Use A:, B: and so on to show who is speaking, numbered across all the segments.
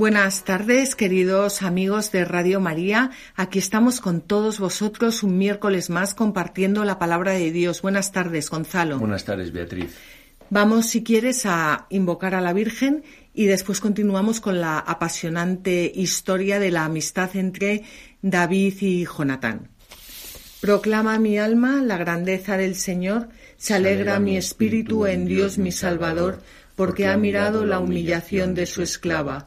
A: Buenas tardes, queridos amigos de Radio María. Aquí estamos con todos vosotros un miércoles más compartiendo la palabra de Dios. Buenas tardes, Gonzalo.
B: Buenas tardes, Beatriz.
A: Vamos, si quieres, a invocar a la Virgen y después continuamos con la apasionante historia de la amistad entre David y Jonatán. Proclama mi alma la grandeza del Señor, se alegra mi espíritu en Dios mi Salvador, porque ha mirado la humillación de su esclava.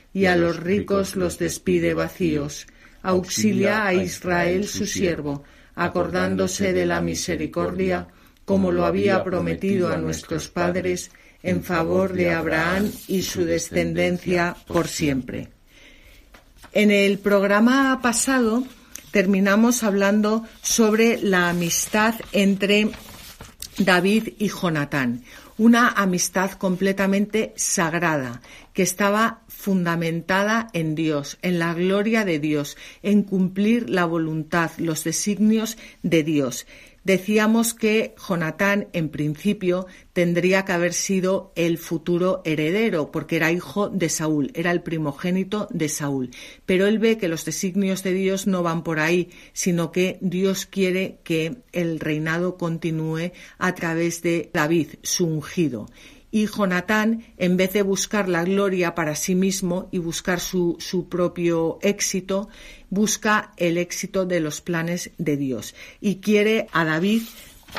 A: y a los ricos los despide vacíos. Auxilia a Israel su siervo, acordándose de la misericordia, como lo había prometido a nuestros padres, en favor de Abraham y su descendencia por siempre. En el programa pasado terminamos hablando sobre la amistad entre David y Jonatán, una amistad completamente sagrada que estaba fundamentada en Dios, en la gloria de Dios, en cumplir la voluntad, los designios de Dios. Decíamos que Jonatán, en principio, tendría que haber sido el futuro heredero, porque era hijo de Saúl, era el primogénito de Saúl. Pero él ve que los designios de Dios no van por ahí, sino que Dios quiere que el reinado continúe a través de David, su ungido y Jonatán, en vez de buscar la gloria para sí mismo y buscar su, su, propio éxito, busca el éxito de los planes de Dios y quiere a David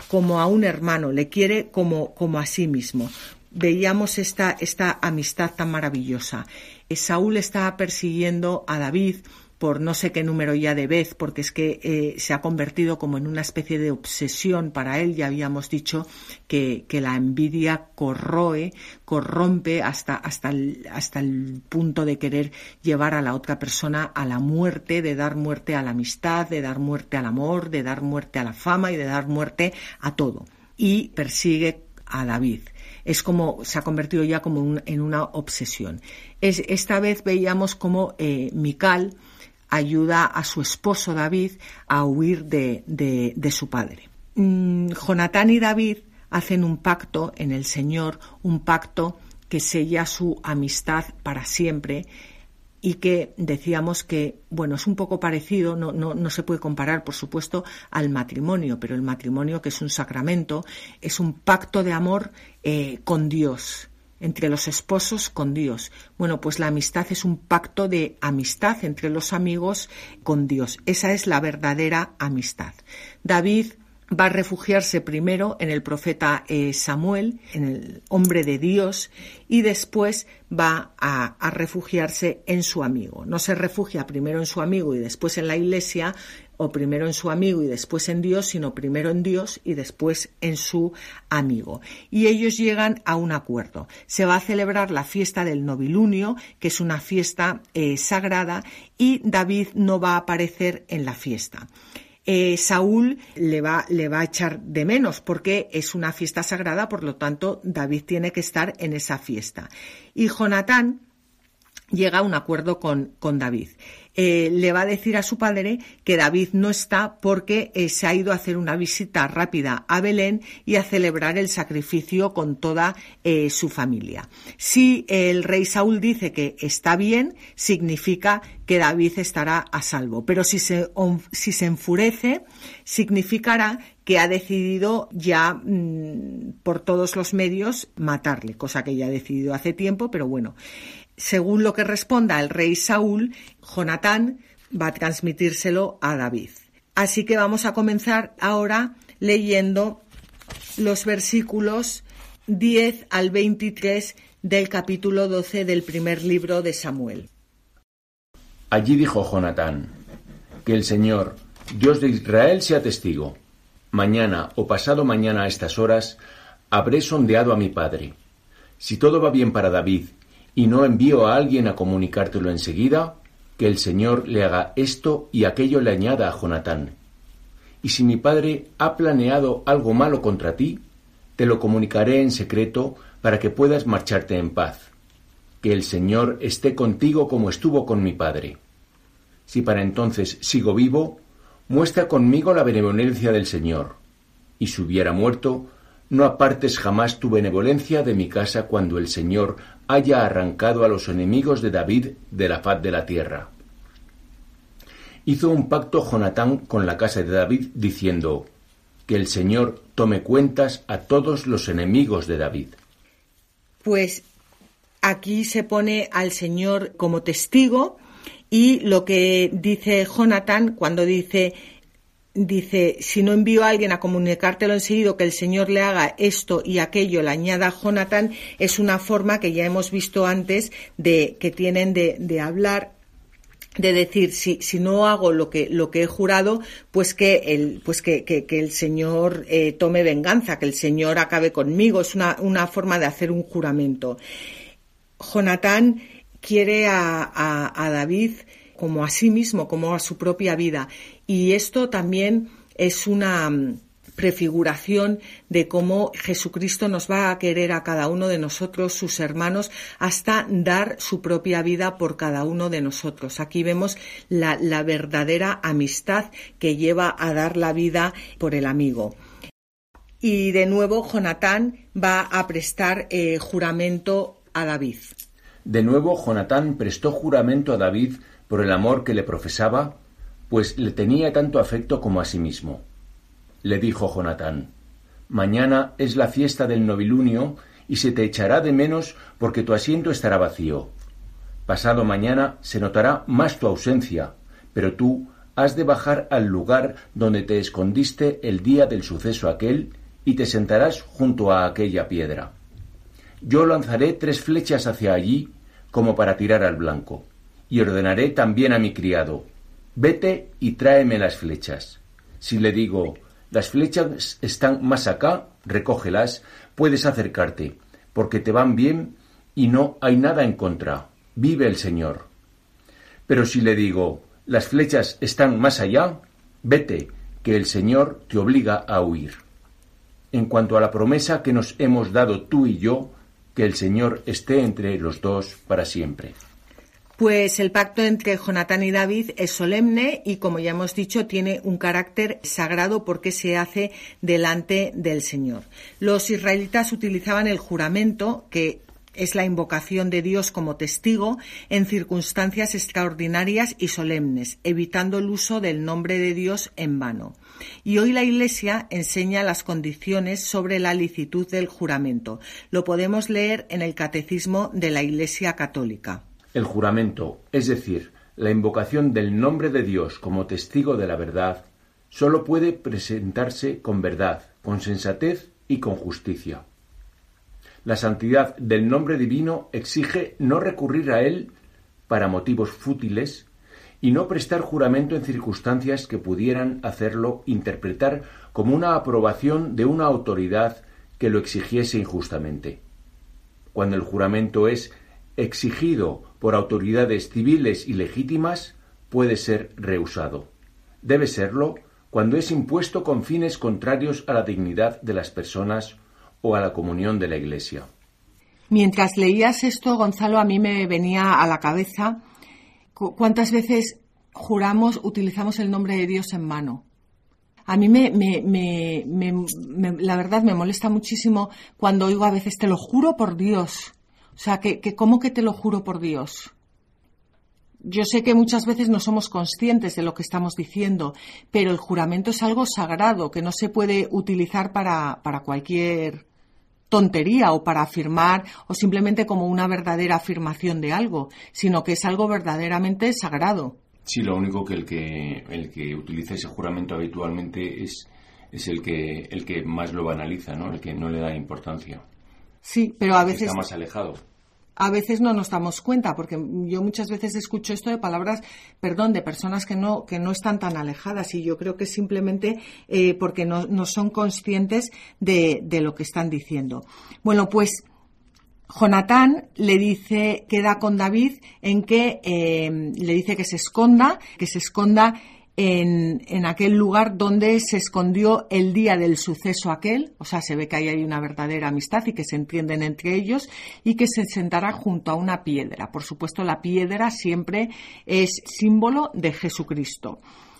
A: como a un hermano, le quiere como, como a sí mismo. Veíamos esta, esta amistad tan maravillosa. Saúl estaba persiguiendo a David por no sé qué número ya de vez, porque es que eh, se ha convertido como en una especie de obsesión para él. Ya habíamos dicho que, la envidia corroe, corrompe hasta, hasta, el, hasta el punto de querer llevar a la otra persona a la muerte, de dar muerte a la amistad, de dar muerte al amor, de dar muerte a la fama y de dar muerte a todo. Y persigue a David es como se ha convertido ya como en una obsesión. Es, esta vez veíamos como eh, ayuda a su esposo David a huir de, de, su padre. Mm, Jonatán y David hacen un pacto en el Señor, un pacto que sella su amistad para siempre y que decíamos que, bueno, es un poco parecido, no, no, no, se puede comparar, por supuesto, al matrimonio, pero el matrimonio, que es un sacramento, es un pacto de amor eh, con Dios entre los esposos con Dios. Bueno, pues la amistad es un pacto de amistad entre los amigos con Dios. Esa es la verdadera amistad. David va a refugiarse primero en el profeta eh, Samuel, en el hombre de Dios, y después va a, a, refugiarse en su amigo. No se refugia primero en su amigo y después en la iglesia, o primero en su amigo y después en Dios, sino primero en Dios y después en su amigo. Y ellos llegan a un acuerdo. Se va a celebrar la fiesta del novilunio, que es una fiesta eh, sagrada, y David no va a aparecer en la fiesta. Eh, Saúl le va, le va a echar de menos porque es una fiesta sagrada, por lo tanto David tiene que estar en esa fiesta. Y Jonatán llega a un acuerdo con, con David. Eh, le va a decir a su padre que David no está porque eh, se ha ido a hacer una visita rápida a Belén y a celebrar el sacrificio con toda eh, su familia. Si el rey Saúl dice que está bien, significa que David estará a salvo. Pero si se, si se enfurece, significará que ha decidido ya mm, por todos los medios matarle, cosa que ya ha decidido hace tiempo, pero bueno según lo que responda el rey Saúl, Jonatán va a transmitírselo a David. Así que vamos a comenzar ahora leyendo los versículos 10 al 23 del capítulo 12 del primer libro de Samuel.
B: Allí dijo Jonatán, que el Señor, Dios de Israel, sea testigo. Mañana o pasado mañana a estas horas habré sondeado a mi padre. Si todo va bien para David y no envío a alguien a comunicártelo enseguida, que el Señor le haga esto y aquello le añada a Jonatán. Y si mi padre ha planeado algo malo contra ti, te lo comunicaré en secreto para que puedas marcharte en paz. Que el Señor esté contigo como estuvo con mi padre. Si para entonces sigo vivo, muestra conmigo la benevolencia del Señor. Y si hubiera muerto, no apartes jamás tu benevolencia de mi casa cuando el Señor haya arrancado a los enemigos de David de la faz de la tierra. Hizo un pacto Jonatán con la casa de David, diciendo, que el Señor tome cuentas a todos los enemigos de David.
A: Pues aquí se pone al Señor como testigo y lo que dice Jonathan cuando dice dice, si no envío a alguien a comunicártelo enseguida que el Señor le haga esto y aquello, le añada a Jonathan, es una forma que ya hemos visto antes de que tienen de, hablar de decir si, si no hago lo que lo que he jurado pues que el pues que, que, el señor eh, tome venganza que el señor acabe conmigo es una, una forma de hacer un juramento. Jonatán quiere a, a David como a sí mismo como a su propia vida y esto también es una prefiguración de cómo Jesucristo nos va a querer a cada uno de nosotros, sus hermanos, hasta dar su propia vida por cada uno de nosotros. Aquí vemos la, verdadera amistad que lleva a dar la vida por el amigo. Y de nuevo Jonatán va a prestar eh, juramento a David.
B: De nuevo Jonatán prestó juramento a David por el amor que le profesaba, pues le tenía tanto afecto como a sí mismo le dijo Jonatán, mañana es la fiesta del novilunio y se te echará de menos porque tu asiento estará vacío. Pasado mañana se notará más tu ausencia, pero tú has de bajar al lugar donde te escondiste el día del suceso aquel y te sentarás junto a aquella piedra. Yo lanzaré tres flechas hacia allí como para tirar al blanco, y ordenaré también a mi criado, vete y tráeme las flechas. Si le digo, las flechas están más acá, recógelas, puedes acercarte, porque te van bien y no hay nada en contra. Vive el Señor. Pero si le digo, las flechas están más allá, vete, que el Señor te obliga a huir. En cuanto a la promesa que nos hemos dado tú y yo, que el Señor esté entre los dos para siempre.
A: Pues el pacto entre Jonatán y David es solemne y, como ya hemos dicho, tiene un carácter sagrado porque se hace delante del Señor. Los israelitas utilizaban el juramento, que es la invocación de Dios como testigo en circunstancias extraordinarias y solemnes, evitando el uso del nombre de Dios en vano. Y hoy la Iglesia enseña las condiciones sobre la licitud del juramento. Lo podemos leer en el Catecismo de la Iglesia Católica.
B: El juramento, es decir, la invocación del nombre de Dios como testigo de la verdad, sólo puede presentarse con verdad, con sensatez y con justicia. La santidad del nombre divino exige no recurrir a él para motivos fútiles y no prestar juramento en circunstancias que pudieran hacerlo interpretar como una aprobación de una autoridad que lo exigiese injustamente. Cuando el juramento es exigido por autoridades civiles y legítimas puede ser rehusado. Debe serlo cuando es impuesto con fines contrarios a la dignidad de las personas o a la comunión de la Iglesia.
A: Mientras leías esto, Gonzalo, a mí me venía a la cabeza cuántas veces juramos, utilizamos el nombre de Dios en mano. A mí me, la verdad me molesta muchísimo cuando oigo a veces te lo juro por Dios. O sea, que, que ¿cómo que te lo juro por Dios? Yo sé que muchas veces no somos conscientes de lo que estamos diciendo, pero el juramento es algo sagrado que no se puede utilizar para, para cualquier tontería o para afirmar o simplemente como una verdadera afirmación de algo, sino que es algo verdaderamente sagrado.
B: Sí, lo único que el que, el que utiliza ese juramento habitualmente es es el que, el que más lo banaliza, ¿no? El que no le da importancia.
A: Sí, pero a veces...
B: Está más alejado
A: a veces no nos damos cuenta, porque yo muchas veces escucho esto de palabras, perdón, de personas que no, que no están tan alejadas y yo creo que simplemente eh, porque no, no, son conscientes de, de, lo que están diciendo. Bueno, pues Jonatán le dice, queda con David en que eh, le dice que se esconda, que se esconda en, aquel lugar donde se escondió el día del suceso aquel, o sea, se ve que ahí hay una verdadera amistad y que se entienden entre ellos y que se sentará junto a una piedra. Por supuesto, la piedra siempre es símbolo de Jesucristo.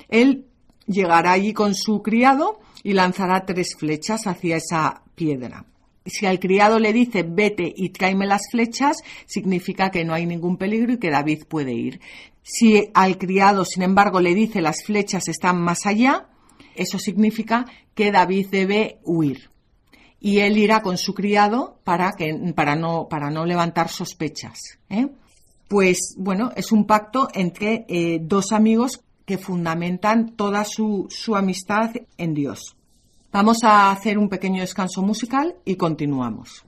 A: Él llegará allí con su criado y lanzará tres flechas hacia esa piedra si al criado le dice vete y tráeme las flechas, significa que no hay ningún peligro y que David puede ir. Si al criado, sin embargo, le dice las flechas están más allá, eso significa que David debe huir. Y él irá con su criado para, que, para, no, para no levantar sospechas. ¿eh? Pues bueno, es un pacto entre eh, dos amigos que fundamentan toda su, su amistad en Dios. Vamos a hacer un pequeño descanso musical y continuamos.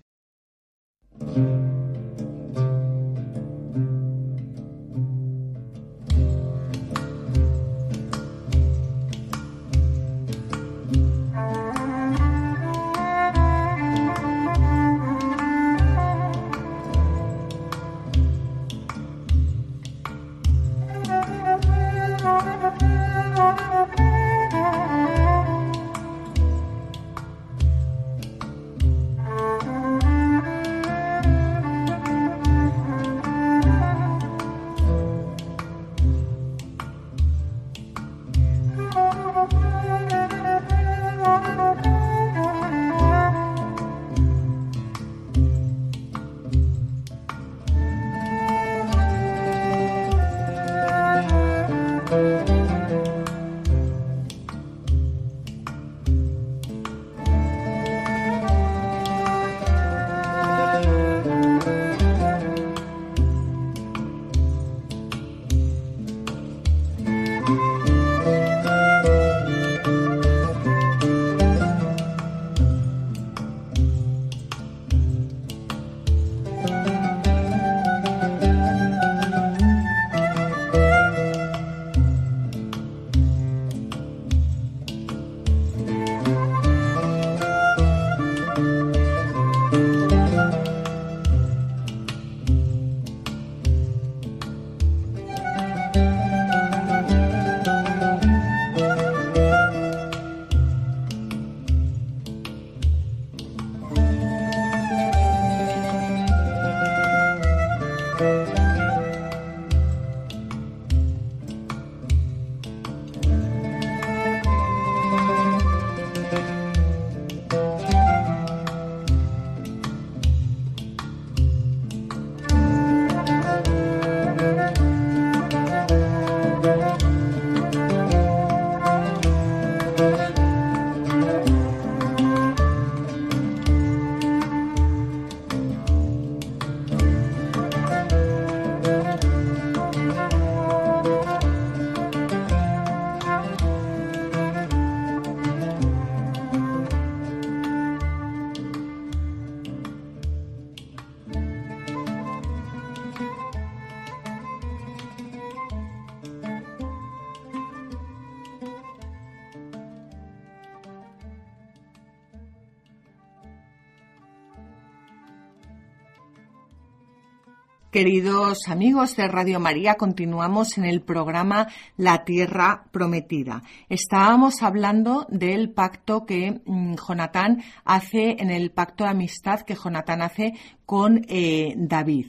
A: Queridos amigos de Radio María, continuamos en el programa La Tierra Prometida. Estábamos hablando del pacto que mm, Jonatán hace, en el pacto de amistad que Jonatán hace con eh, David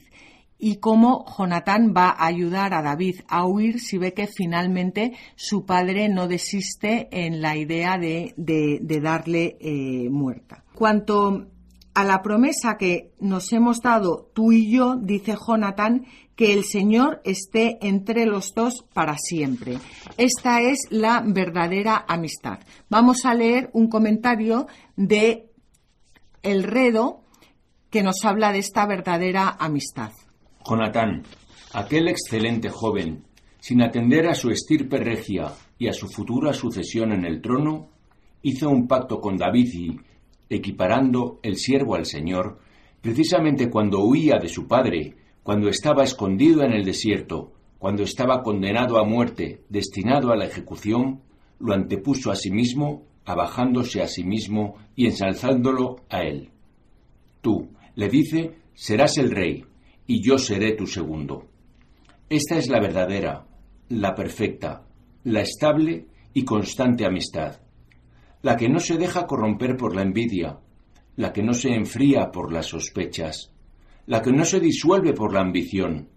A: y cómo Jonatán va a ayudar a David a huir si ve que finalmente su padre no desiste en la idea de, darle eh, muerta. Cuanto a la promesa que nos hemos dado tú y yo, dice Jonathan, que el Señor esté entre los dos para siempre. Esta es la verdadera amistad. Vamos a leer un comentario de El Redo que nos habla de esta verdadera amistad.
B: Jonatán, aquel excelente joven, sin atender a su estirpe regia y a su futura sucesión en el trono, hizo un pacto con David y, equiparando el siervo al Señor, precisamente cuando huía de su padre, cuando estaba escondido en el desierto, cuando estaba condenado a muerte, destinado a la ejecución, lo antepuso a sí mismo, abajándose a sí mismo y ensalzándolo a él. Tú, le dice, serás el rey, y yo seré tu segundo. Esta es la verdadera, la perfecta, la estable y constante amistad, la que no se deja corromper por la envidia, la que no se enfría por las sospechas, la que no se disuelve por la ambición,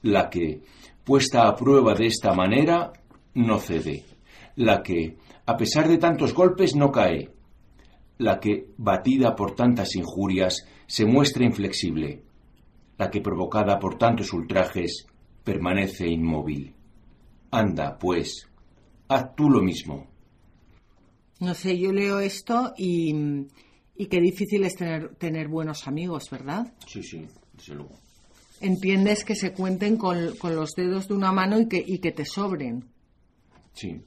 B: la que, puesta a prueba de esta manera, no cede, la que, a pesar de tantos golpes, no cae, la que, batida por tantas injurias, se muestra inflexible, la que, provocada por tantos ultrajes, permanece inmóvil. Anda, pues, haz tú lo mismo.
A: No sé, yo leo esto y, y qué difícil es tener, tener buenos amigos, ¿verdad?
B: Sí, sí, desde luego.
A: Entiendes que se cuenten con, con los dedos de una mano y que, y que te sobren.
B: Sí.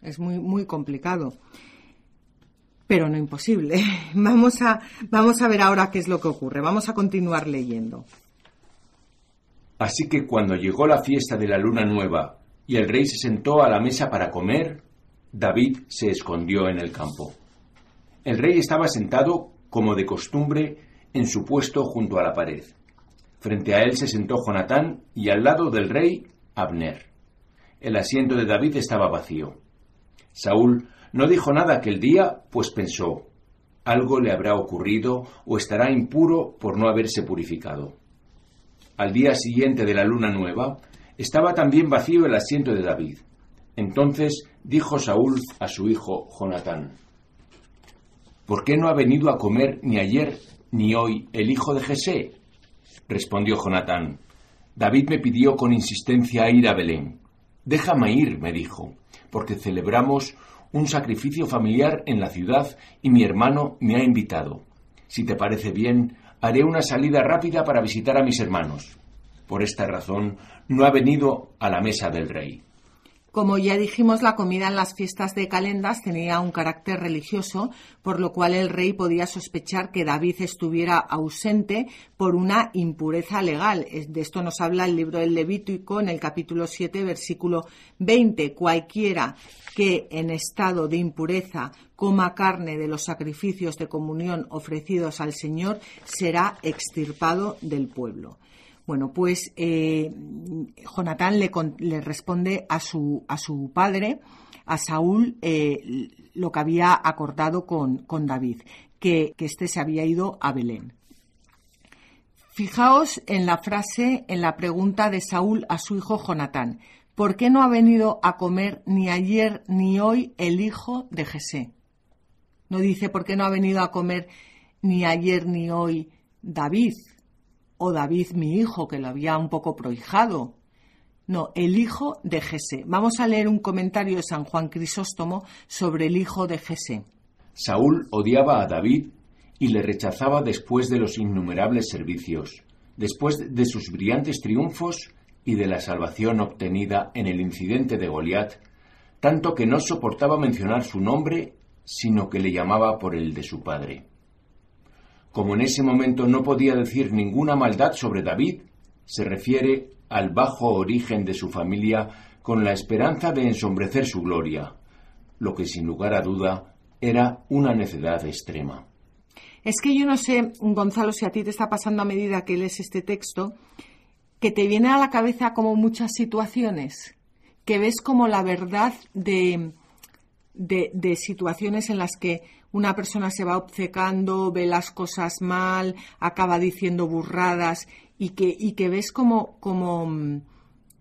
A: Es muy, muy complicado. Pero no imposible. Vamos a, vamos a ver ahora qué es lo que ocurre. Vamos a continuar leyendo.
B: Así que cuando llegó la fiesta de la luna nueva y el rey se sentó a la mesa para comer, David se escondió en el campo. El rey estaba sentado, como de costumbre, en su puesto junto a la pared. Frente a él se sentó Jonatán y al lado del rey, Abner. El asiento de David estaba vacío. Saúl no dijo nada aquel día, pues pensó, algo le habrá ocurrido o estará impuro por no haberse purificado. Al día siguiente de la luna nueva, estaba también vacío el asiento de David. Entonces dijo Saúl a su hijo Jonatán, ¿Por qué no ha venido a comer ni ayer ni hoy el hijo de Jesé? Respondió Jonatán, David me pidió con insistencia ir a Belén. Déjame ir, me dijo, porque celebramos un sacrificio familiar en la ciudad y mi hermano me ha invitado. Si te parece bien, haré una salida rápida para visitar a mis hermanos. Por esta razón, no ha venido a la mesa del rey.
A: Como ya dijimos, la comida en las fiestas de Calendas tenía un carácter religioso, por lo cual el rey podía sospechar que David estuviera ausente por una impureza legal. De esto nos habla el libro del Levítico en el capítulo 7, versículo 20. Cualquiera que en estado de impureza coma carne de los sacrificios de comunión ofrecidos al Señor será extirpado del pueblo. Bueno, pues eh, Jonatán le, le, responde a su, a su padre, a Saúl, eh, lo que había acordado con, con David, que, que éste se había ido a Belén. Fijaos en la frase, en la pregunta de Saúl a su hijo Jonatán. ¿Por qué no ha venido a comer ni ayer ni hoy el hijo de Jesé? No dice por qué no ha venido a comer ni ayer ni hoy David, o David mi hijo, que lo había un poco prohijado. No, el hijo de Jesé. Vamos a leer un comentario de San Juan Crisóstomo sobre el hijo de Jesé.
B: Saúl odiaba a David y le rechazaba después de los innumerables servicios, después de sus brillantes triunfos y de la salvación obtenida en el incidente de Goliat, tanto que no soportaba mencionar su nombre, sino que le llamaba por el de su padre. Como en ese momento no podía decir ninguna maldad sobre David, se refiere al bajo origen de su familia con la esperanza de ensombrecer su gloria, lo que sin lugar a duda era una necedad extrema.
A: Es que yo no sé, Gonzalo, si a ti te está pasando a medida que lees este texto, que te viene a la cabeza como muchas situaciones, que ves como la verdad de, de, de situaciones en las que una persona se va obcecando, ve las cosas mal, acaba diciendo burradas y que, y que ves como, como,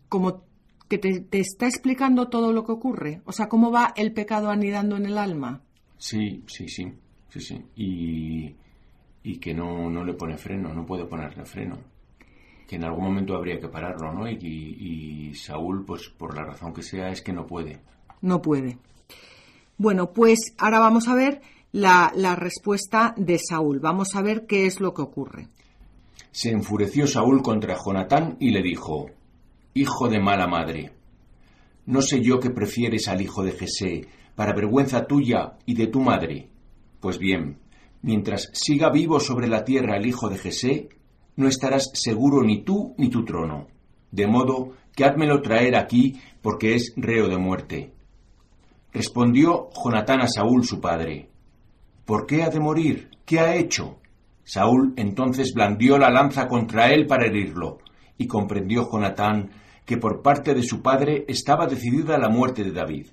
A: como que te, está explicando todo lo que ocurre. O sea, cómo va el pecado anidando en el alma.
B: Sí, sí, sí, sí, sí. Y, y que no, no le pone freno, no puede ponerle freno. Que en algún momento habría que pararlo, ¿no? Y, y Saúl, pues por la razón que sea, es que no puede.
A: No puede. Bueno, pues ahora vamos a ver la, respuesta de Saúl. Vamos a ver qué es lo que ocurre.
B: Se enfureció Saúl contra Jonatán y le dijo, Hijo de mala madre, ¿no sé yo que prefieres al hijo de Jesé para vergüenza tuya y de tu madre. Pues bien, mientras siga vivo sobre la tierra el hijo de Jesé, no estarás seguro ni tú ni tu trono. De modo que házmelo traer aquí, porque es reo de muerte. Respondió Jonatán a Saúl su padre. ¿Por qué ha de morir? ¿Qué ha hecho? Saúl entonces blandió la lanza contra él para herirlo, y comprendió Jonatán que por parte de su padre estaba decidida la muerte de David.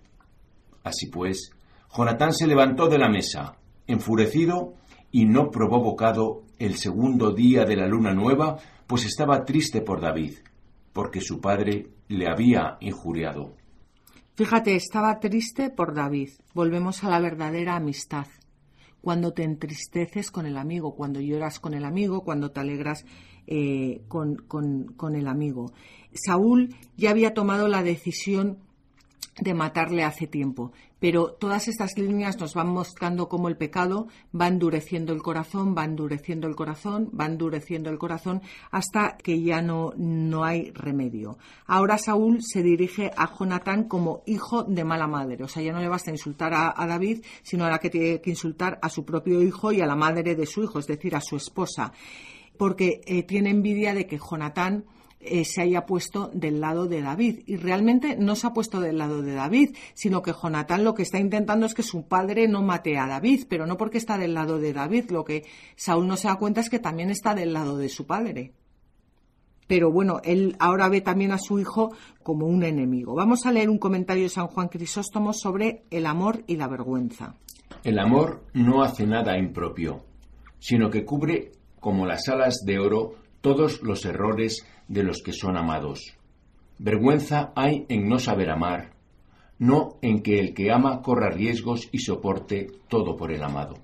B: Así pues, Jonatán se levantó de la mesa, enfurecido, y no probó bocado el segundo día de la luna nueva, pues estaba triste por David, porque su padre le había injuriado.
A: Fíjate, estaba triste por David. Volvemos a la verdadera amistad. Cuando te entristeces con el amigo, cuando lloras con el amigo, cuando te alegras eh, con, con el amigo. Saúl ya había tomado la decisión de matarle hace tiempo. Pero todas estas líneas nos van mostrando cómo el pecado va endureciendo el corazón, va endureciendo el corazón, va endureciendo el corazón hasta que ya no, no hay remedio. Ahora Saúl se dirige a Jonatán como hijo de mala madre. O sea, ya no le basta insultar a, David, sino ahora que tiene que insultar a su propio hijo y a la madre de su hijo, es decir, a su esposa. Porque eh, tiene envidia de que Jonatán eh, se haya puesto del lado de David. Y realmente no se ha puesto del lado de David, sino que Jonatán lo que está intentando es que su padre no mate a David, pero no porque está del lado de David. Lo que Saúl no se da cuenta es que también está del lado de su padre. Pero bueno, él ahora ve también a su hijo como un enemigo. Vamos a leer un comentario de San Juan Crisóstomo sobre el amor y la vergüenza.
B: El amor no hace nada impropio, sino que cubre como las alas de oro todos los errores de los que son amados. Vergüenza hay en no saber amar, no en que el que ama corra riesgos y soporte todo por el amado.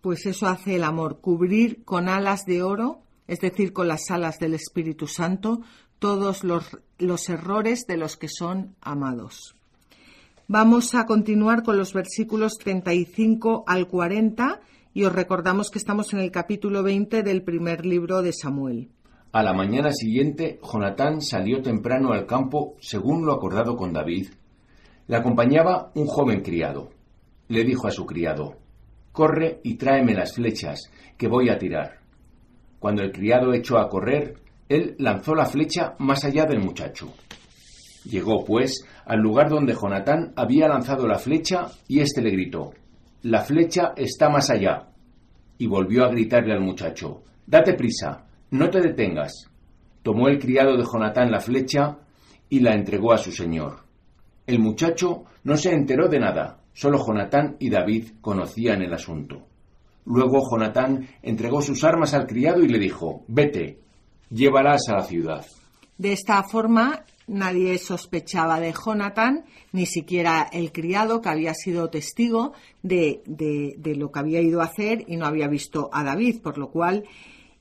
A: Pues eso hace el amor, cubrir con alas de oro, es decir, con las alas del Espíritu Santo, todos los, los errores de los que son amados. Vamos a continuar con los versículos 35 al 40 y os recordamos que estamos en el capítulo 20 del primer libro de Samuel.
B: A la mañana siguiente, Jonatán salió temprano al campo según lo acordado con David. Le acompañaba un joven criado. Le dijo a su criado, Corre y tráeme las flechas, que voy a tirar. Cuando el criado echó a correr, él lanzó la flecha más allá del muchacho. Llegó, pues, al lugar donde Jonatán había lanzado la flecha y éste le gritó, La flecha está más allá. Y volvió a gritarle al muchacho, Date prisa, no te detengas. Tomó el criado de Jonatán la flecha y la entregó a su señor. El muchacho no se enteró de nada, solo Jonatán y David conocían el asunto. Luego Jonatán entregó sus armas al criado y le dijo, Vete, llévalas a la ciudad.
A: De esta forma nadie sospechaba de Jonatán, ni siquiera el criado que había sido testigo de, de, lo que había ido a hacer y no había visto a David, por lo cual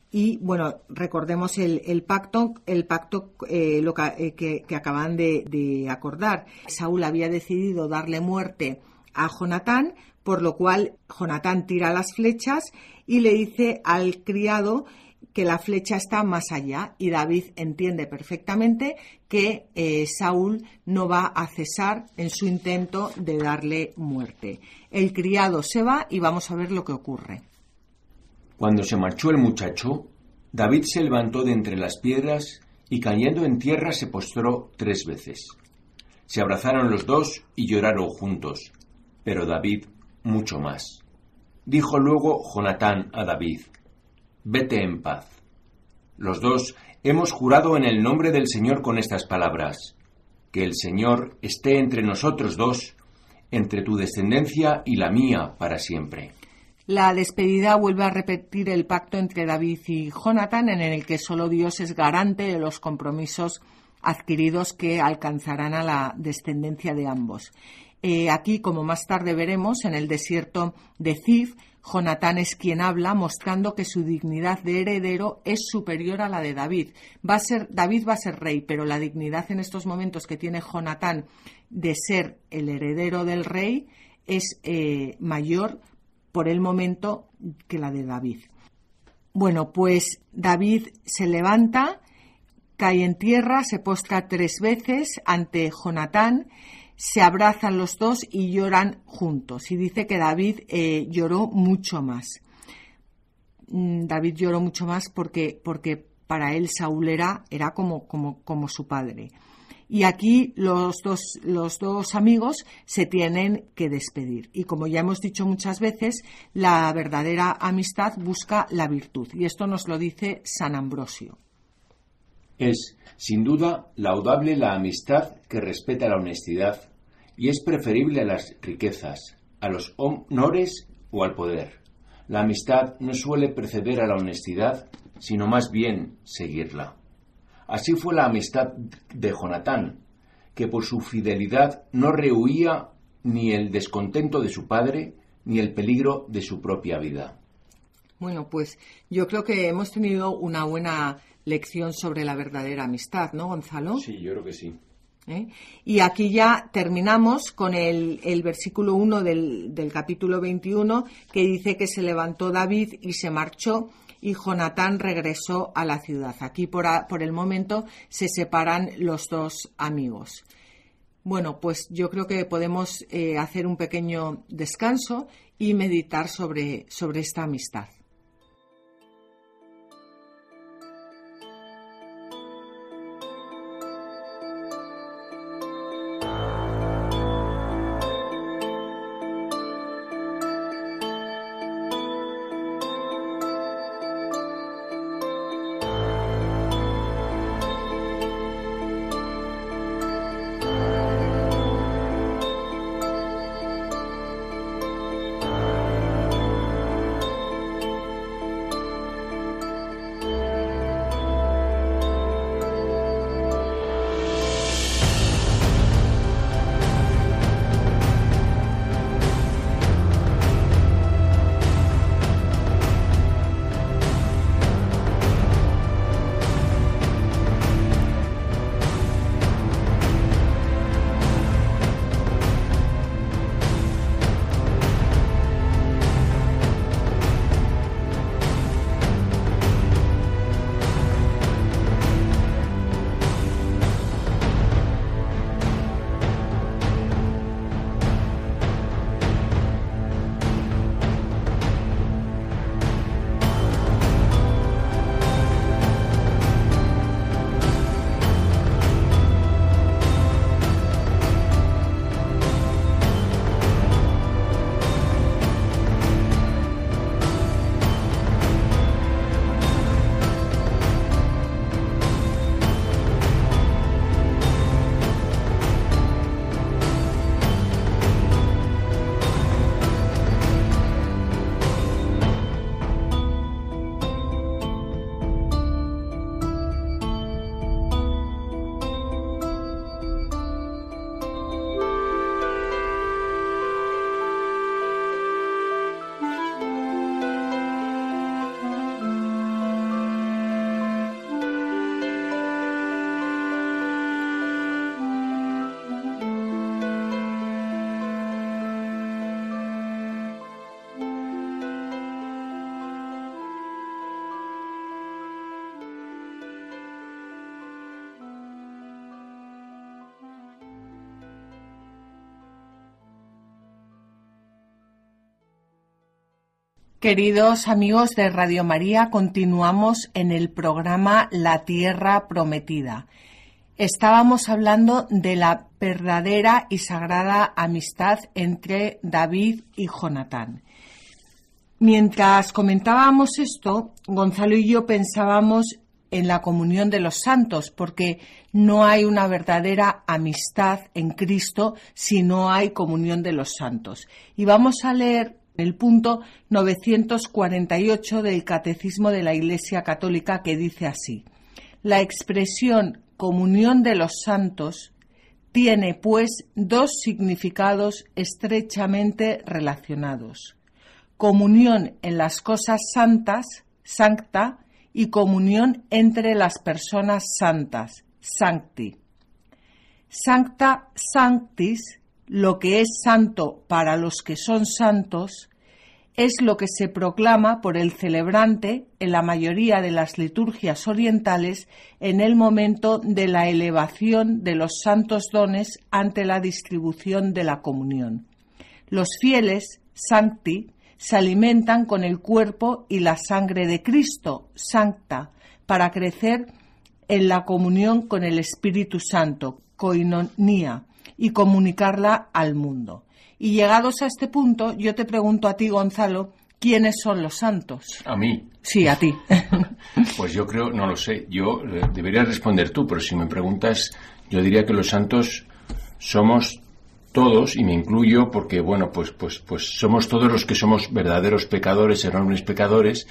A: y bueno, recordemos el, pacto, el pacto eh, lo eh, que, que, acaban de, acordar. Saúl había decidido darle muerte a Jonatán, por lo cual Jonatán tira las flechas y le dice al criado que la flecha está más allá y David entiende perfectamente que eh, Saúl no va a cesar en su intento de darle muerte. El criado se va y vamos a ver lo que ocurre.
B: Cuando se marchó el muchacho, David se levantó de entre las piedras y cayendo en tierra se postró tres veces. Se abrazaron los dos y lloraron juntos, pero David mucho más. Dijo luego Jonatán a David, Vete en paz. Los dos hemos jurado en el nombre del Señor con estas palabras, que el Señor esté entre nosotros dos, entre tu descendencia y la mía para siempre.
A: La despedida vuelve a repetir el pacto entre David y Jonathan, en el que solo Dios es garante de los compromisos adquiridos que alcanzarán a la descendencia de ambos. Eh, aquí, como más tarde veremos, en el desierto de Zif, Jonatán es quien habla, mostrando que su dignidad de heredero es superior a la de David. David va a ser rey, pero la dignidad en estos momentos que tiene Jonatán de ser el heredero del rey es eh, mayor por el momento que la de David. Bueno, pues David se levanta, cae en tierra, se postra tres veces ante Jonatán, se abrazan los dos y lloran juntos. Y dice que David eh, lloró mucho más. Mm, David lloró mucho más porque, porque para él Saúl era, era como, como, como su padre. Y aquí los dos, los dos amigos se tienen que despedir. Y como ya hemos dicho muchas veces, la verdadera amistad busca la virtud. Y esto nos lo dice San Ambrosio.
B: Es, sin duda, laudable la amistad que respeta la honestidad y es preferible a las riquezas, a los honores o al poder. La amistad no suele preceder a la honestidad, sino más bien seguirla. Así fue la amistad de Jonatán, que por su fidelidad no rehuía ni el descontento de su padre ni el peligro de su propia vida.
A: Bueno, pues yo creo que hemos tenido una buena lección sobre la verdadera amistad, ¿no, Gonzalo?
B: Sí, yo creo que sí.
A: ¿Eh? Y aquí ya terminamos con el, versículo 1 del, del, capítulo 21 que dice que se levantó David y se marchó y Jonatán regresó a la ciudad. Aquí por, por el momento se separan los dos amigos. Bueno, pues yo creo que podemos eh, hacer un pequeño descanso y meditar sobre, sobre esta amistad. Queridos amigos de Radio María, continuamos en el programa La Tierra Prometida. Estábamos hablando de la verdadera y sagrada amistad entre David y Jonatán. Mientras comentábamos esto, Gonzalo y yo pensábamos en la comunión de los santos, porque no hay una verdadera amistad en Cristo si no hay comunión de los santos. Y vamos a leer el punto 948 del Catecismo de la Iglesia Católica que dice así. La expresión comunión de los santos tiene, pues, dos significados estrechamente relacionados. Comunión en las cosas santas, sancta, y comunión entre las personas santas, sancti. Sancta sanctis lo que es santo para los que son santos, es lo que se proclama por el celebrante en la mayoría de las liturgias orientales en el momento de la elevación de los santos dones ante la distribución de la comunión. Los fieles, sancti, se alimentan con el cuerpo y la sangre de Cristo, sancta, para crecer en la comunión con el Espíritu Santo, koinonía, y comunicarla al mundo. Y llegados a este punto, yo te pregunto a ti, Gonzalo, ¿quiénes son los santos?
B: A mí.
A: Sí, a ti.
B: pues yo creo, no lo sé, yo eh, debería responder tú, pero si me preguntas, yo diría que los santos somos todos, y me incluyo porque, bueno, pues, pues, pues somos todos los que somos verdaderos pecadores, enormes pecadores,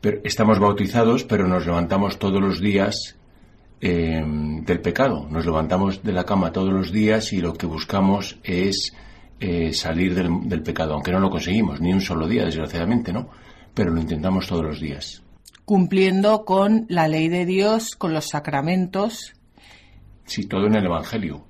B: pero estamos bautizados, pero nos levantamos todos los días eh, del pecado. Nos levantamos de la cama todos los días y lo que buscamos es eh, salir del, pecado, aunque no lo conseguimos, ni un solo día, desgraciadamente, ¿no? Pero lo intentamos todos los días.
A: Cumpliendo con la ley de Dios, con los sacramentos.
B: Sí, todo en el Evangelio.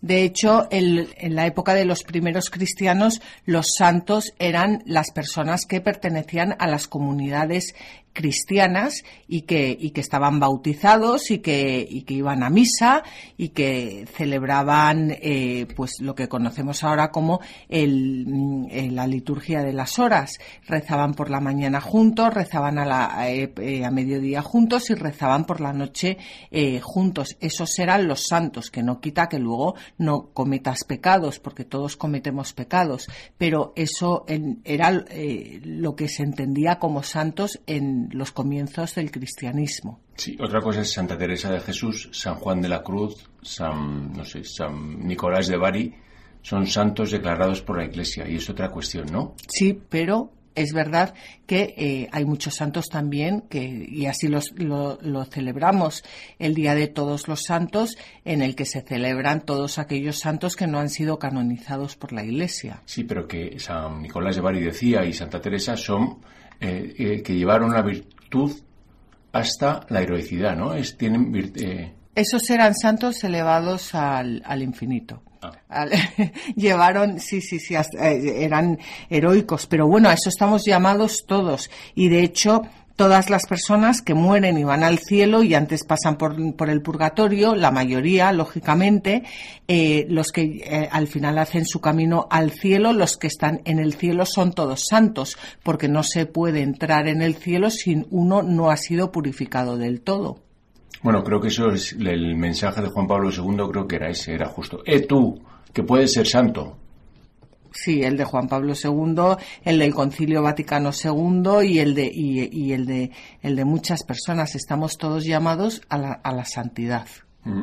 A: De hecho, en la época de los primeros cristianos, los santos eran las personas que pertenecían a las comunidades cristianas y que, y que estaban bautizados y que, y que iban a misa y que celebraban eh, pues lo que conocemos ahora como el, mm, la liturgia de las horas. Rezaban por la mañana juntos, rezaban a, la, eh, eh, a mediodía juntos y rezaban por la noche juntos. Esos eran los santos, que no quita que luego no cometas pecados, porque todos cometemos pecados, pero eso era lo que se entendía como santos en los comienzos del cristianismo.
B: Sí, otra cosa es Santa Teresa de Jesús, San Juan de la Cruz, San, no sé, San Nicolás de Bari, son santos declarados por la Iglesia y es otra cuestión, ¿no?
A: Sí, pero es verdad que eh, hay muchos santos también, que, y así los, lo, celebramos el Día de Todos los Santos, en el que se celebran todos aquellos santos que no han sido canonizados por la Iglesia.
B: Sí, pero que San Nicolás de Bari decía y Santa Teresa son eh, eh, que llevaron la virtud hasta la heroicidad, ¿no? Es, tienen
A: eh, Esos eran santos elevados al, al infinito. Ah. llevaron, sí, sí, sí, eran heroicos, pero bueno, a eso estamos llamados todos. Y de hecho, todas las personas que mueren y van al cielo y antes pasan por, el purgatorio, la mayoría, lógicamente, eh, los que eh, al final hacen su camino al cielo, los que están en el cielo son todos santos, porque no se puede entrar en el cielo si uno no ha sido purificado del todo.
B: Bueno, creo que eso es el mensaje de Juan Pablo II, creo que era ese, era justo. Eh, tú, que puedes ser santo,
A: Sí, el de Juan Pablo II, el del Concilio Vaticano II y el de, y, el de, el de muchas personas. Estamos todos llamados a la, a la santidad. Mm.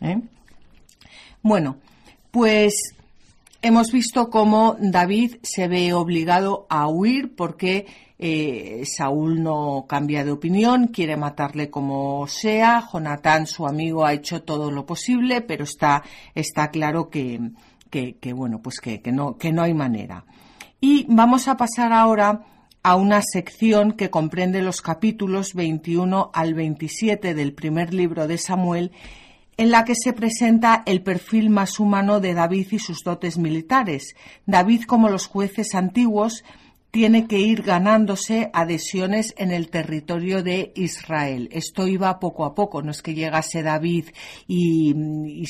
A: ¿Eh? Bueno, pues hemos visto cómo David se ve obligado a huir porque eh, Saúl no cambia de opinión, quiere matarle como sea. Jonatán, su amigo, ha hecho todo lo posible, pero está, está claro que, que, bueno, pues que, no, que no hay manera. Y vamos a pasar ahora a una sección que comprende los capítulos 21 al 27 del primer libro de Samuel, en la que se presenta el perfil más humano de David y sus dotes militares. David, como los jueces antiguos, tiene que ir ganándose adhesiones en el territorio de Israel. Esto iba poco a poco, no es que llegase David y,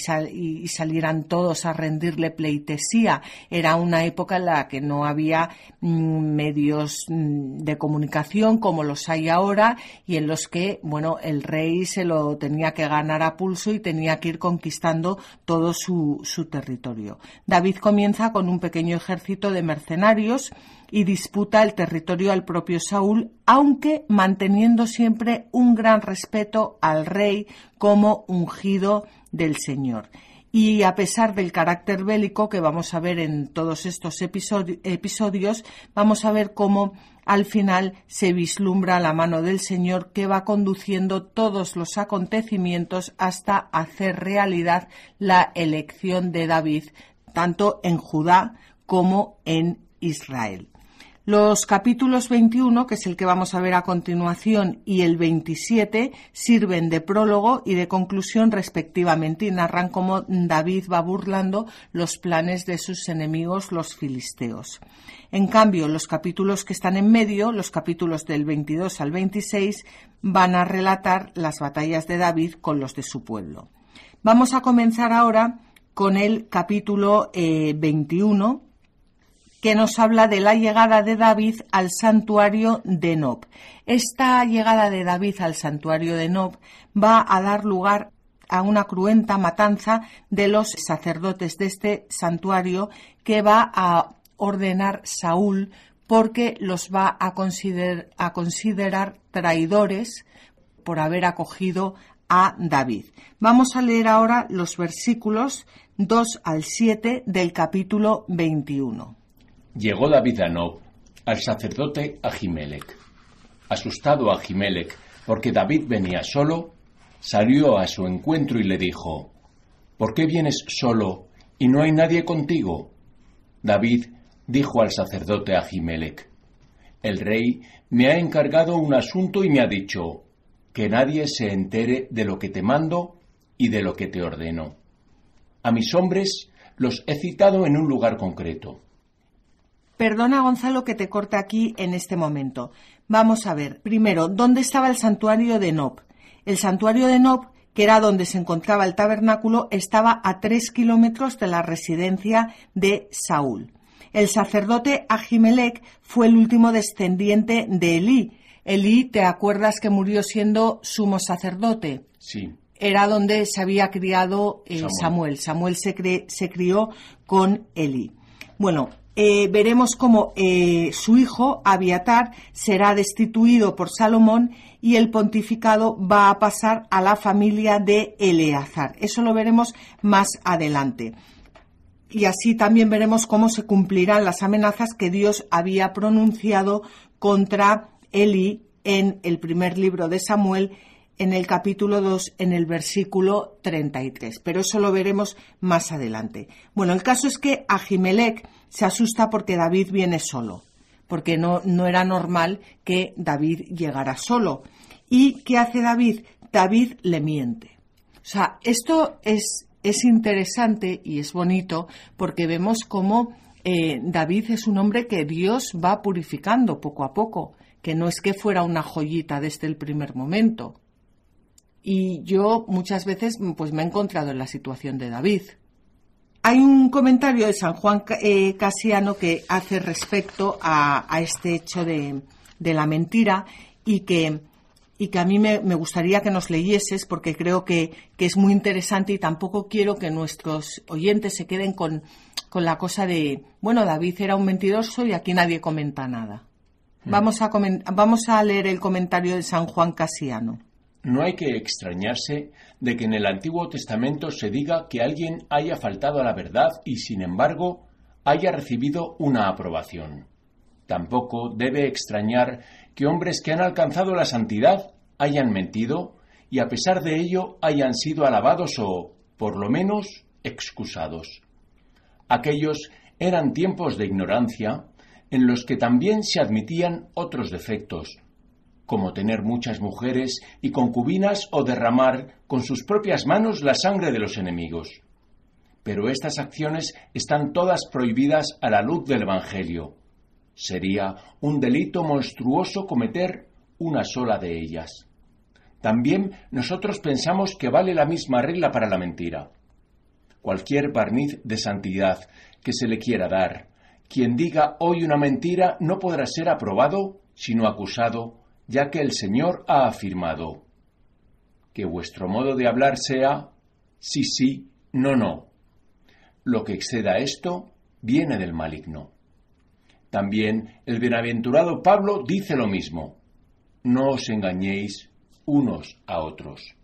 A: salieran todos a rendirle pleitesía. Era una época en la que no había mm, medios mm, de comunicación como los hay ahora y en los que, bueno, el rey se lo tenía que ganar a pulso y tenía que ir conquistando todo su, su territorio. David comienza con un pequeño ejército de mercenarios y disputa el territorio al propio Saúl, aunque manteniendo siempre un gran respeto al rey como ungido del Señor. Y a pesar del carácter bélico que vamos a ver en todos estos episodios, vamos a ver cómo al final se vislumbra la mano del Señor que va conduciendo todos los acontecimientos hasta hacer realidad la elección de David, tanto en Judá como en Israel. Los capítulos 21, que es el que vamos a ver a continuación, y el 27 sirven de prólogo y de conclusión respectivamente y narran cómo David va burlando los planes de sus enemigos, los filisteos. En cambio, los capítulos que están en medio, los capítulos del 22 al 26, van a relatar las batallas de David con los de su pueblo. Vamos a comenzar ahora con el capítulo 21 eh, que nos habla de la llegada de David al santuario de Nob. Esta llegada de David al santuario de Nob va a dar lugar a una cruenta matanza de los sacerdotes de este santuario que va a ordenar Saúl porque los va a, considerar traidores por haber acogido a David. Vamos a leer ahora los versículos 2 al 7 del capítulo 21.
B: Llegó David a Nob, al sacerdote Ahimelech. Asustado Ahimelech porque David venía solo, salió a su encuentro y le dijo, ¿Por qué vienes solo y no hay nadie contigo? David dijo al sacerdote Ahimelech, El rey me ha encargado un asunto y me ha dicho, que nadie se entere de lo que te mando y de lo que te ordeno. A mis hombres los he citado en un lugar concreto.
A: Perdona, Gonzalo, que te corte aquí en este momento. Vamos a ver, primero, ¿dónde estaba el santuario de Nob? El santuario de Nob, que era donde se encontraba el tabernáculo, estaba a tres kilómetros de la residencia de Saúl. El sacerdote Ahimelech fue el último descendiente de Elí. Elí, ¿te acuerdas que murió siendo sumo sacerdote?
B: Sí.
A: Era donde se había criado eh, Samuel. Samuel, se, se crió con Elí. Bueno, eh, veremos cómo eh, su hijo, Abiatar, será destituido por Salomón y el pontificado va a pasar a la familia de Eleazar. Eso lo veremos más adelante. Y así también veremos cómo se cumplirán las amenazas que Dios había pronunciado contra Eli en el primer libro de Samuel, en el capítulo 2, en el versículo 33. Pero eso lo veremos más adelante. Bueno, el caso es que Ahimelech se asusta porque David viene solo, porque no, no era normal que David llegara solo. ¿Y qué hace David? David le miente. O sea, esto es, es interesante y es bonito porque vemos cómo eh, David es un hombre que Dios va purificando poco a poco, que no es que fuera una joyita desde el primer momento. Y yo muchas veces pues me he encontrado en la situación de David. Hay un comentario de San Juan eh, Casiano que hace respecto a, este hecho de, la mentira y que, y que a mí me, gustaría que nos leyeses porque creo que, es muy interesante y tampoco quiero que nuestros oyentes se queden con, con la cosa de, bueno, David era un mentiroso y aquí nadie comenta nada. Mm. Vamos, a vamos a leer el comentario de San Juan Casiano.
B: No hay que extrañarse de que en el Antiguo Testamento se diga que alguien haya faltado a la verdad y, sin embargo, haya recibido una aprobación. Tampoco debe extrañar que hombres que han alcanzado la santidad hayan mentido y a pesar de ello hayan sido alabados o, por lo menos, excusados. Aquellos eran tiempos de ignorancia en los que también se admitían otros defectos, como tener muchas mujeres y concubinas o derramar con sus propias manos la sangre de los enemigos. Pero estas acciones están todas prohibidas a la luz del Evangelio. Sería un delito monstruoso cometer una sola de ellas. También nosotros pensamos que vale la misma regla para la mentira. Cualquier barniz de santidad que se le quiera dar, quien diga hoy una mentira no podrá ser aprobado, sino acusado ya que el Señor ha afirmado, que vuestro modo de hablar sea sí, sí, no, no. Lo que exceda esto viene del maligno. También el bienaventurado Pablo dice lo mismo. No os engañéis unos a otros.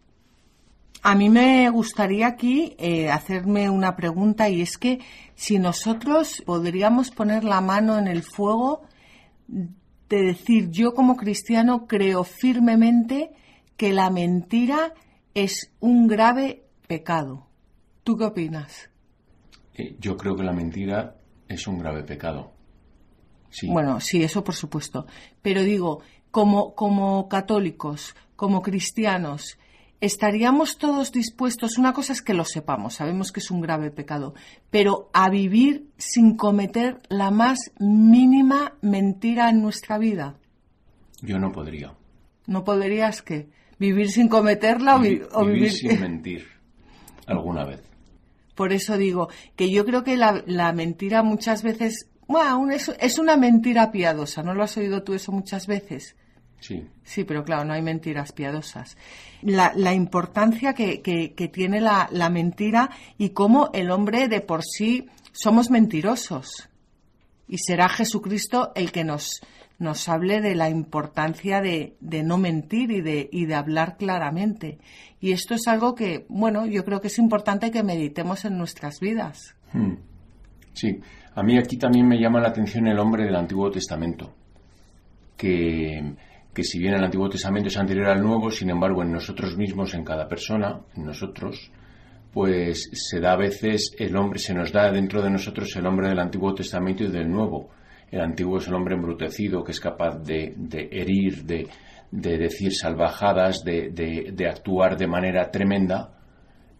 A: A mí me gustaría aquí eh, hacerme una pregunta y es que si nosotros podríamos poner la mano en el fuego de decir yo como cristiano creo firmemente que la mentira es un grave pecado. ¿Tú qué opinas?
B: Eh, yo creo que la mentira es un grave pecado.
A: Bueno, sí, eso por supuesto. Pero digo, como, como católicos, como cristianos, ¿estaríamos todos dispuestos? Una cosa es que lo sepamos, sabemos que es un grave pecado, pero a vivir sin cometer la más mínima mentira en nuestra vida.
B: Yo no podría.
A: ¿No podrías qué? ¿Vivir sin cometerla o,
B: vivir... sin mentir alguna vez?
A: Por eso digo que yo creo que la, mentira muchas veces, bueno, es, es, una mentira piadosa, ¿no lo has oído tú eso muchas veces?
B: Sí.
A: Sí, pero claro, no hay mentiras piadosas. La, la importancia que, que, que tiene la, la, mentira y cómo el hombre de por sí somos mentirosos. Y será Jesucristo el que nos, nos hable de la importancia de, de no mentir y de, y de hablar claramente. Y esto es algo que, bueno, yo creo que es importante que meditemos en nuestras vidas. Hmm.
B: Sí, a mí aquí también me llama la atención el hombre del Antiguo Testamento, que, que si bien el Antiguo Testamento es anterior al Nuevo, sin embargo en nosotros mismos, en cada persona, en nosotros, pues se da a veces el hombre, se nos da dentro de nosotros el hombre del Antiguo Testamento y del Nuevo el antiguo es el hombre embrutecido que es capaz de, herir, de, decir salvajadas, de, actuar de manera tremenda.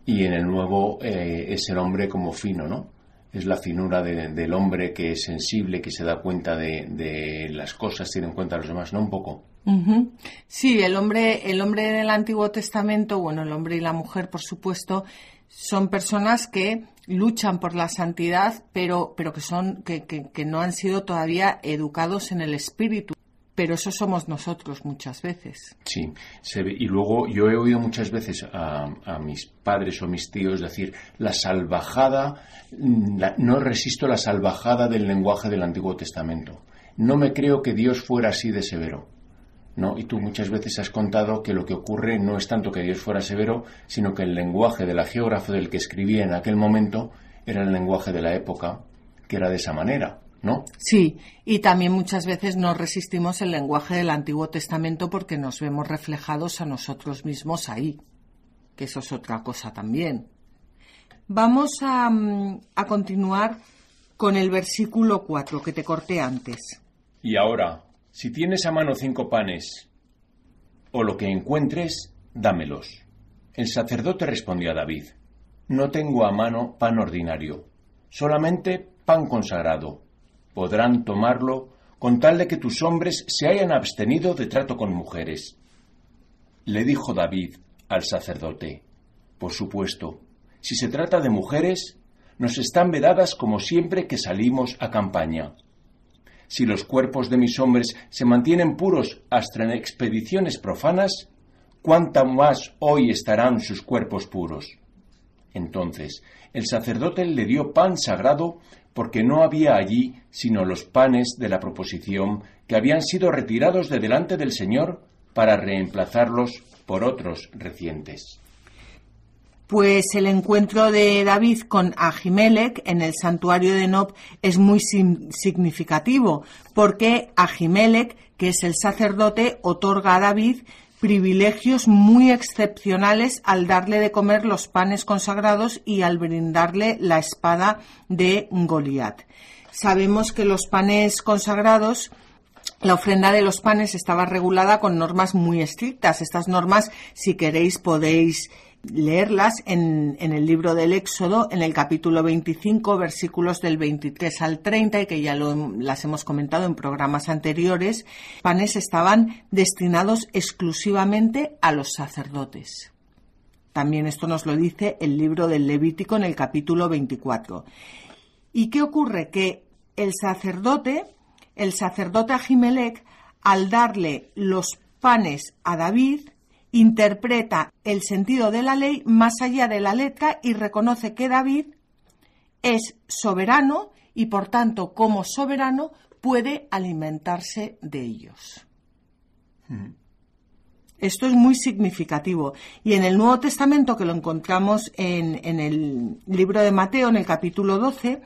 B: Y en el nuevo eh, es el hombre como fino, ¿no? Es la finura del hombre que es sensible, que se da cuenta de, las cosas, tiene en cuenta a los demás, ¿no? Un poco.
A: Sí, el hombre, el hombre del Antiguo Testamento, bueno, el hombre y la mujer, por supuesto, son personas que luchan por la santidad, pero, pero que, son, que, que, no han sido todavía educados en el espíritu. Pero eso somos nosotros muchas veces.
B: Sí, se y luego yo he oído muchas veces a, a mis padres o mis tíos decir la salvajada, no resisto la salvajada del lenguaje del Antiguo Testamento. No me creo que Dios fuera así de severo. ¿No? Y tú muchas veces has contado que lo que ocurre no es tanto que Dios fuera severo, sino que el lenguaje del geógrafo del que escribía en aquel momento era el lenguaje de la época, que era de esa manera, ¿no?
A: Sí, y también muchas veces no resistimos el lenguaje del Antiguo Testamento porque nos vemos reflejados a nosotros mismos ahí, que eso es otra cosa también. Vamos a, mm, a continuar con el versículo 4 que te corté antes.
B: Y ahora, si tienes a mano cinco panes o lo que encuentres, dámelos. El sacerdote respondió a David, No tengo a mano pan ordinario, solamente pan consagrado. Podrán tomarlo con tal de que tus hombres se hayan abstenido de trato con mujeres. Le dijo David al sacerdote, Por supuesto, si se trata de mujeres, nos están vedadas como siempre que salimos a campaña si los cuerpos de mis hombres se mantienen puros hasta en expediciones profanas, cuánta más hoy estarán sus cuerpos puros. Entonces el sacerdote le dio pan sagrado porque no había allí sino los panes de la proposición que habían sido retirados de delante del Señor para reemplazarlos por otros recientes.
A: Pues el encuentro de David con Ahimelech en el santuario de Nob es muy significativo, porque Ahimelech, que es el sacerdote, otorga a David privilegios muy excepcionales al darle de comer los panes consagrados y al brindarle la espada de Goliat. Sabemos que los panes consagrados la ofrenda de los panes estaba regulada con normas muy estrictas. Estas normas, si queréis, podéis leerlas en, el libro del Éxodo, en el capítulo 25, versículos del 23 al 30, y que ya las hemos comentado en programas anteriores, panes estaban destinados exclusivamente a los sacerdotes. También esto nos lo dice el libro del Levítico en el capítulo 24. ¿Y qué ocurre? Que el sacerdote, el sacerdote Ahimelech, al darle los panes a David, interpreta el sentido de la ley más allá de la letra y reconoce que David es soberano y por tanto como soberano puede alimentarse de ellos. Mm. Esto es muy significativo. Y en el Nuevo Testamento, que lo encontramos en, en, el libro de Mateo, en el capítulo 12,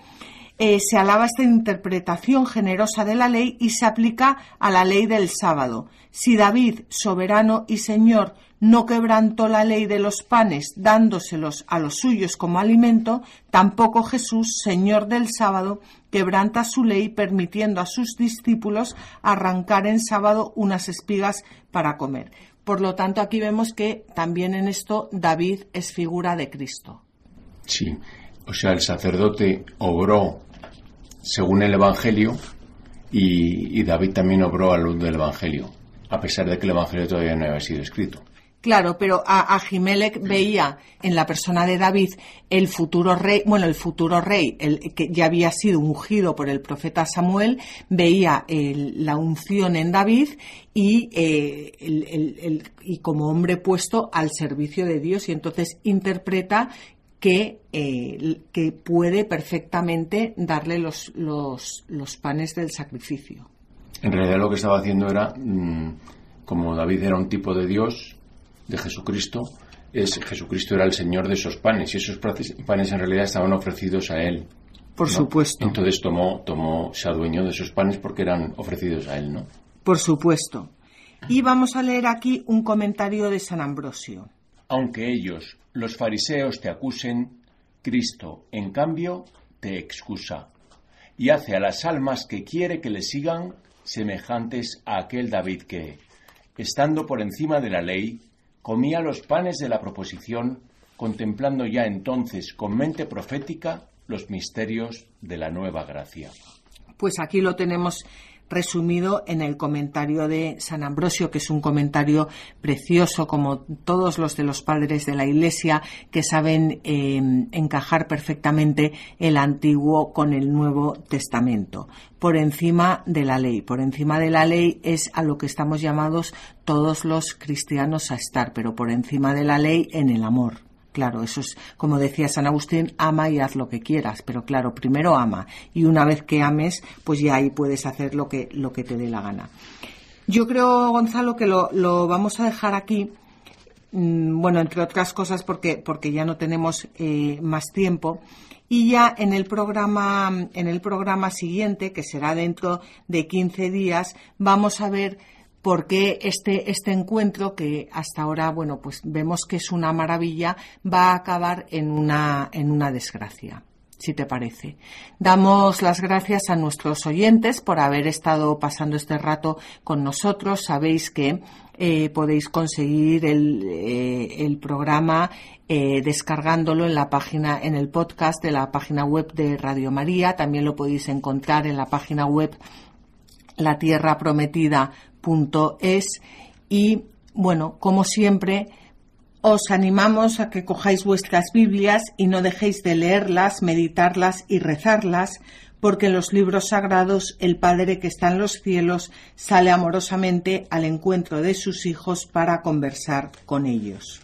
A: eh, se alaba esta interpretación generosa de la ley y se aplica a la ley del sábado. Si David, soberano y señor, no quebrantó la ley de los panes dándoselos a los suyos como alimento, tampoco Jesús, Señor del sábado, quebranta su ley permitiendo a sus discípulos arrancar en sábado unas espigas para comer. Por lo tanto, aquí vemos que también en esto David es figura de Cristo.
B: Sí, o sea, el sacerdote obró según el Evangelio y, David también obró a luz del Evangelio, a pesar de que el Evangelio todavía no había sido escrito.
A: Claro, pero a Ahimelech veía en la persona de David el futuro rey, bueno, el futuro rey, el que ya había sido ungido por el profeta Samuel, veía la unción en David y, eh, el, y como hombre puesto al servicio de Dios y entonces interpreta que, eh, que puede perfectamente darle los, los, los, panes del sacrificio.
B: En realidad lo que estaba haciendo era, mm, como David era un tipo de Dios, de Jesucristo, es Jesucristo era el Señor de esos panes y esos panes en realidad estaban ofrecidos a Él.
A: Por supuesto.
B: Entonces tomó, tomó, se adueñó de esos panes porque eran ofrecidos a Él, ¿no?
A: Por supuesto. Y vamos a leer aquí un comentario de San Ambrosio.
B: Aunque ellos, los fariseos, te acusen, Cristo, en cambio, te excusa y hace a las almas que quiere que le sigan semejantes a aquel David que, estando por encima de la ley, comía los panes de la proposición, contemplando ya entonces con mente profética los misterios de la nueva gracia.
A: Pues aquí lo tenemos resumido en el comentario de San Ambrosio, que es un comentario precioso, como todos los de los padres de la Iglesia, que saben em, encajar perfectamente el Antiguo con el Nuevo Testamento, por encima de la ley. Por encima de la ley es a lo que estamos llamados todos los cristianos a estar, pero por encima de la ley en el amor. Claro, eso es, como decía San Agustín, ama y haz lo que quieras, pero claro, primero ama y una vez que ames, pues ya ahí puedes hacer lo que, lo que te dé la gana. Yo creo, Gonzalo, que lo, lo vamos a dejar aquí, mm, bueno, entre otras cosas porque, porque ya no tenemos eh, más tiempo. Y ya en el programa, en el programa siguiente, que será dentro de 15 días, vamos a ver porque este, este encuentro, que hasta ahora, bueno, pues vemos que es una maravilla, va a acabar en una, en una desgracia si te parece. Damos las gracias a nuestros oyentes por haber estado pasando este rato con nosotros. Sabéis que eh, podéis conseguir el, eh, el programa eh, descargándolo en la página, en el podcast de la página web de Radio María. También lo podéis encontrar en la página web La Tierra Prometida es y bueno, como siempre, os animamos a que cojáis vuestras Biblias y no dejéis de leerlas, meditarlas y rezarlas, porque en los libros sagrados el Padre que está en los cielos sale amorosamente al encuentro de sus hijos para conversar con ellos.